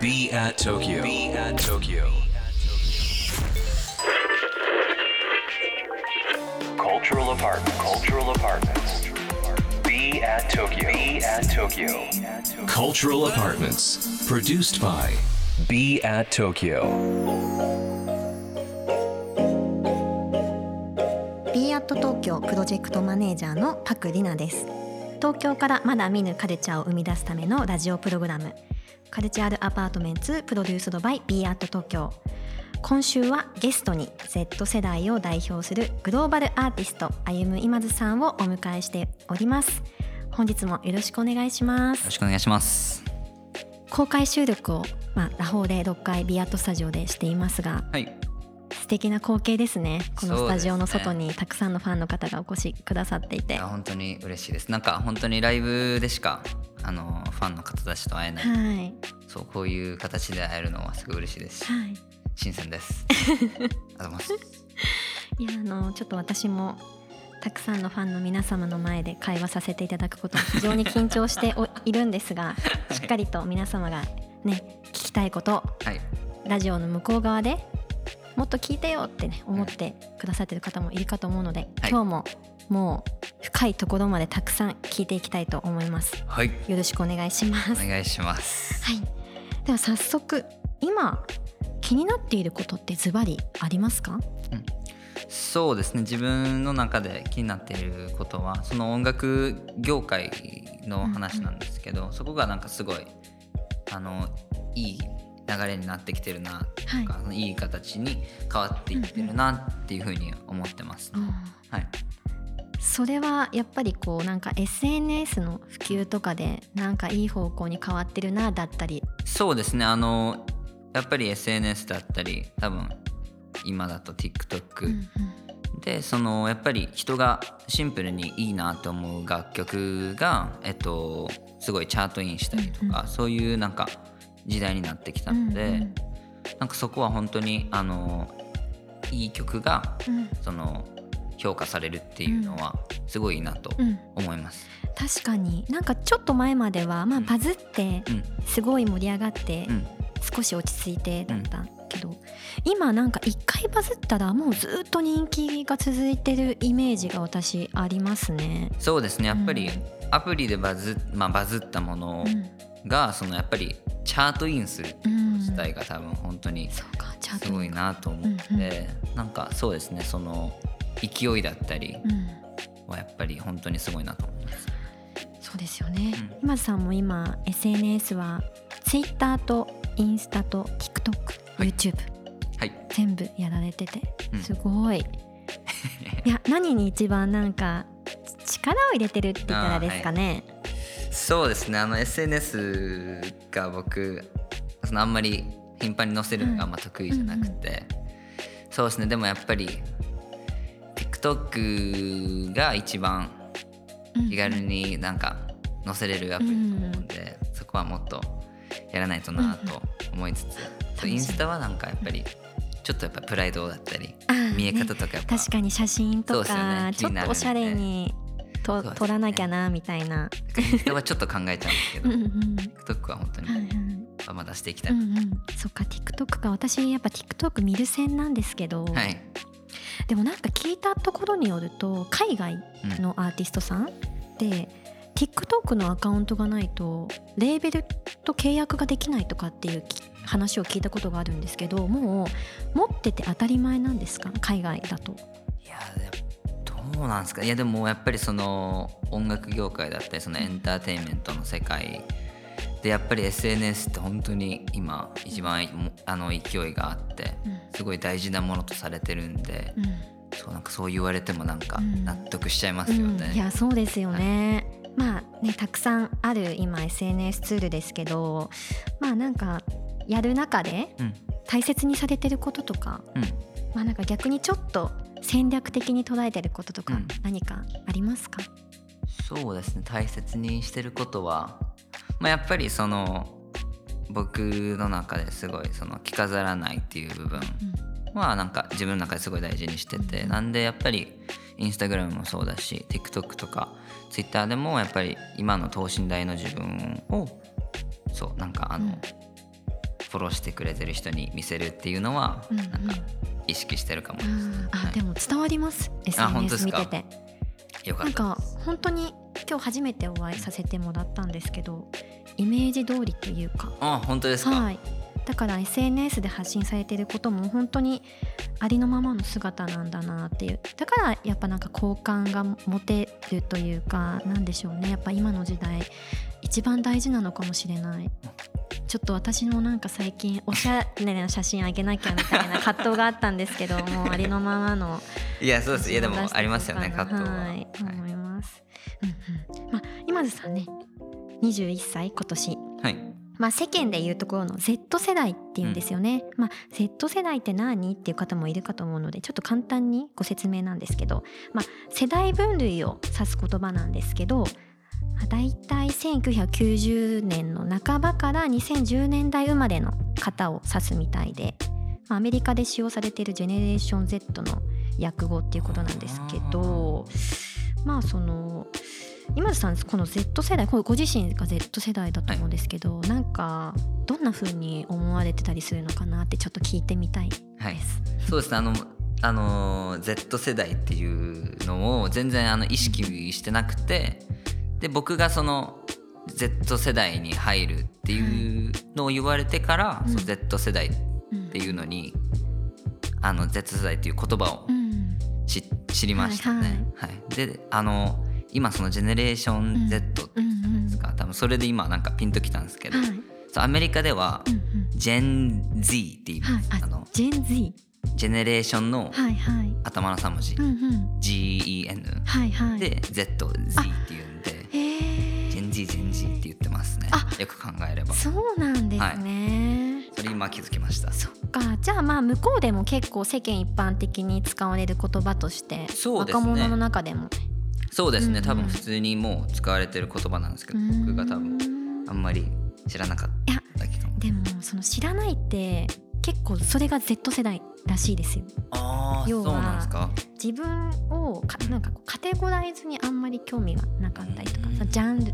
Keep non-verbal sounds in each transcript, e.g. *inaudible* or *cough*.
Be at Tokyo. Be at Tokyo. Cultural apartment. Cultural apartments. Be at Tokyo. Be at Tokyo. Cultural apartments. Produced by Be at Tokyo. プロジェクトマネージャーのパクリナです東京からまだ見ぬカルチャーを生み出すためのラジオプログラムカルチャールアパートメンツプロデュースドバイ b アット東京今週はゲストに Z 世代を代表するグローバルアーティスト歩夢今津さんをお迎えしております本日もよろしくお願いしますよろしくお願いします。公開収録を、まあ、ラホーで6階ビアットスタジオでしていますがはい。素敵な光景ですねこのスタジオの外にたくさんのファンの方がお越しくださっていていや本当に嬉しいです。なんか本当にライブでしかあのファンの方たちと会えない。はいそうこういう形で会えるのはすごい嬉しいですし、はい新鮮です。*laughs* ありがとうございます。いやあのちょっと私もたくさんのファンの皆様の前で会話させていただくことに非常に緊張しておいるんですが *laughs* しっかりと皆様がね聞きたいことはい。ラジオの向こう側でもっと聞いてよってね思ってくださってる方もいるかと思うので、はい今日ももう深いところまでたくさん聞いていきたいと思いますはい。よろしくお願いしますお願いします。はいでは早速今気になっていることってズバリありますか？そうですね。自分の中で気になっていることはその音楽業界の話なんですけど、そこがなんかすごいあのいい流れになってきてるなはい。いい形に変わっていってるなっていうふうに思ってます。はい。それはやっぱりこうなんか SNS の普及とかでなんかいい方向に変わってるなだったり。そうですね。あのやっぱり SNS だったり多分今だと TikTok、でそのやっぱり人がシンプルにいいなと思う楽曲が、えっと、すごいチャートインしたりとか、そういうなんか時代になってきたので、うんうん。なんかそこは本当にあのいい曲がうん。その評価されるっていうのはすごいなとうん。思います。確かに。なんかちょっと前まではまあうん。バズってうん。すごい盛り上がってうん。少し落ち着いてだったけど、今なんか一回バズったらもうずっと人気が続いてるイメージが私ありますね。そうですね。やっぱりうん。アプリでバズ,、まあ、バズったものうん。がそのやっぱりチャートインするっていうこと自体が多分本当にすごいなと思って、なんかそうですねその勢いだったりうん。はやっぱり本当にすごいなと思います。そうですよね、うん。今津さんも今 SNS は Twitter とインスタと TikTok、はい。YouTube はい、全部やられててうん。すごい、*laughs* いや何に一番なんか力を入れてるって言ったらですかね、そうですね。あの SNS が僕そのあんまり頻繁に載せるのがあんま得意じゃなくて、そうですね。でもやっぱり TikTok が一番うん。気軽になんか載せれるアプリだと思うんで、そこはもっとやらないとなと思いつつ、インスタはなんかやっぱりちょっとやっぱプライドだったり見え方とかやっぱ、確かに写真とか、ね。ちょっとおしゃれにと、そうですね。撮らなきゃなみたいな。インスタはちょっと考えちゃうんですけど。うんうん TikTok は本当に。はいはい。まだしていきた。い、うんうん、そっか TikTok か。私やっぱ TikTok 見る線なんですけど、はい、でもなんか聞いたところによると海外うんのアーティストさんで TikTok のアカウントがないとレーベルと契約ができないとかっていうき話を聞いたことがあるんですけどもう持ってて当たり前なんですか？海外だと。いやでどうなんですか。いやでもやっぱりその音楽業界だったりそのエンターテインメントの世界でやっぱり SNS って本当に今一番もあの勢いがあってすごい大事なものとされてるんで、うん。そうなんかそう言われてもなんかうん。納得しちゃいますよね。うん、いやそうですよね、まあねたくさんある今 SNS ツールですけどまあなんかやる中でうん。大切にされてることとか、うん。まあなんか逆にちょっと戦略的に捉えてることとかうん。何かありますか、そうですね大切にしてることは、まあ、やっぱりその僕の中ですごいその着飾らないっていう部分はなんか自分の中ですごい大事にしててなんでやっぱりインスタグラムもそうだし TikTok とか Twitter でもやっぱり今の等身大の自分をそうなんかあの、うん、フォローしてくれてる人に見せるっていうのはなんか意識してるかも。あ、はい、でも伝わります。SNS 見てて。よかなんか本当に今日初めてお会いさせてもらったんですけどイメージ通りというか。あ本当ですか、はい、だから SNS で発信されてることも本当にありのままの姿なんだなっていう。だからやっぱなんか好感が持てるというかなんでしょうね。やっぱ今の時代一番大事なのかもしれないちょっと私もなんか最近おしゃれな写真あげなきゃみたいな葛藤があったんですけどもありのままの *laughs* いやそうです。いやでもありますよね葛藤は、はい、思います、うん。うんまあ、今津さんね21歳今年。はい。まあ、世間でいうところの Z 世代っていうんですよね、うん、まあ、Z 世代って何っていう方もいるかと思うのでちょっと簡単にご説明なんですけど、まあ、世代分類を指す言葉なんですけどだいたい1990年の半ばから2010年代生まれの方を指すみたいで、まあ、アメリカで使用されているジェネレーション Z の訳語っていうことなんですけどまあその今津さんこの Z 世代ご自身が Z 世代だと思うんですけど、はい、なんかどんな風に思われてたりするのかなってちょっと聞いてみたいです。はい、そうですね。あのあの Z 世代っていうのを全然あの意識してなくてで僕がその Z 世代に入るっていうのを言われてから、うん、Z 世代っていうのに、うん、あの Z 世代っていう言葉を知,、知りましたね。はい、はい、であの今そのジェネレーション Z って言ったんですか、多分それで今なんかピンときたんですけど、はい、そうアメリカではジェン Z って言います、はい、あのジェン Z ジェネレーションの頭の3文字、はいはい、GEN、はいはい、で ZZ ジェン Z ジェン Z って言ってますね。よく考えれば。そうなんですね、はい、それ今気づきました。そっか。じゃあまあ向こうでも結構世間一般的に使われる言葉として、ね、若者の中でも。そうですね、多分普通にもう使われてる言葉なんですけど、僕が多分あんまり知らなかっただけかもでもその知らないって結構それが Z 世代らしいですよ。あ要は自分をかなんかこうカテゴライズにあんまり興味がなかったりとか、ジャンル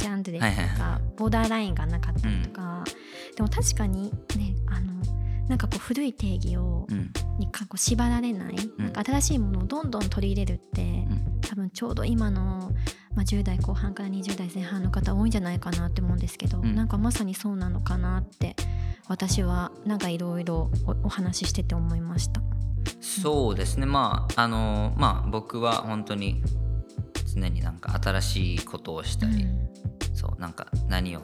ジャンルでとか、はいはい。はい、ボーダーラインがなかったりとか、うん、でも確かにねあのなんかこう古い定義を、うん、にかこう縛られない,、なんか新しいものをどんどん取り入れるって、多分ちょうど今の、まあ、10代後半から20代前半の方多いんじゃないかなって思うんですけど、うん、なんかまさにそうなのかなって私はなんかいろいろお話ししてて思いました。そうですね。まああのまあ僕は本当に常になんか新しいことをしたり、うん、そうなんか何を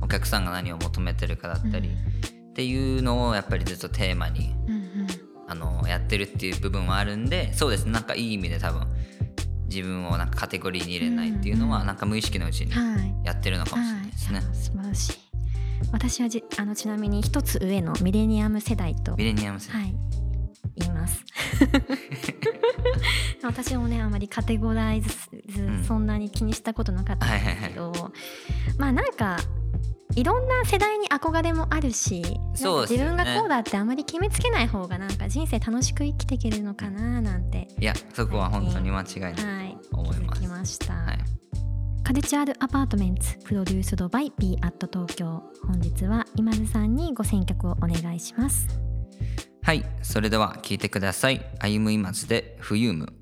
お客さんが何を求めてるかだったり、うん、っていうのをやっぱりずっとテーマに、うんうん、あのやってるっていう部分はあるんでそうですねなんかいい意味で多分自分をなんかカテゴリーに入れないっていうのは、なんか無意識のうちにやってるのかもしれないですね。はい。はい、素晴らしい。私はじあのちなみに一つ上のミレニアム世代とミレニアム世代、はい、言います *laughs* 私もねあまりカテゴライズ、そんなに気にしたことなかったんですけど、まあなんかいろんな世代に憧れもあるし、ね、自分がこうだってあまり決めつけない方がなんか人生楽しく生きていけるのかななんて。いやそこは本当に間違いない。と思います、はい、きました、はい、 Cultural Apartments produced by B at 東京。本日は今津さんにご選曲をお願いします。はい。それでは聞いてください。歩む今津でフユーム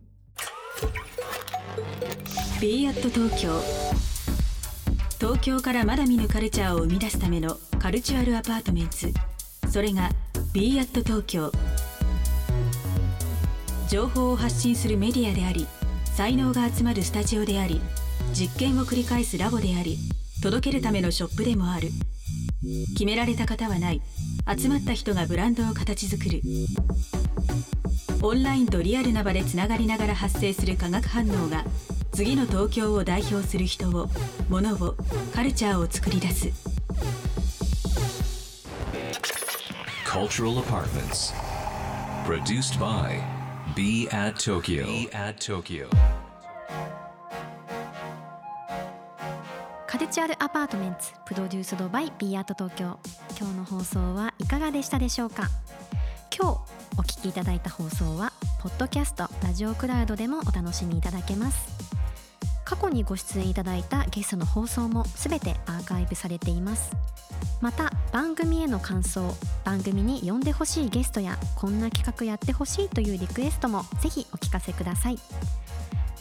B アット東京。東京からまだ見ぬカルチャーを生み出すための Cultural Apartments。それが b アット東京。情報を発信するメディアであり才能が集まるスタジオであり実験を繰り返すラボであり届けるためのショップでもある。決められた方はない。集まった人がブランドを形作る。オンラインとリアルな場でつながりながら発生する化学反応が次の東京を代表する人を物をカルチャーを作り出す。Cultural Apartments. Produced by Be at Tokyo, Be at Tokyo. カルチャルアパートメンツプロデュースドバイ B アート東京今日の放送はいかがでしたでしょうか？今日お聞きいただいた放送はポッドキャストラジオクラウドでもお楽しみいただけます過去にご出演いただいたゲストの放送もすべてアーカイブされています。また番組への感想番組に呼んでほしいゲストやこんな企画やってほしいというリクエストもぜひお聞かせください。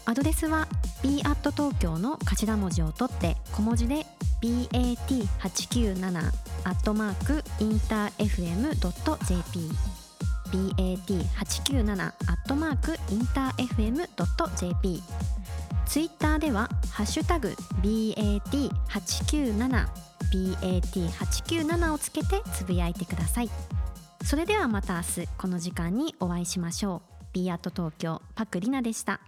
アドレスは b at 東京の頭文字を取って小文字で bat897 アットマークインター FM.jp bat897 アットマークインター FM.jp ツイッターではハッシュタグ BAT897 BAT897 をつけてつぶやいてください。それではまた明日この時間にお会いしましょう。B アット東京パクリナでした。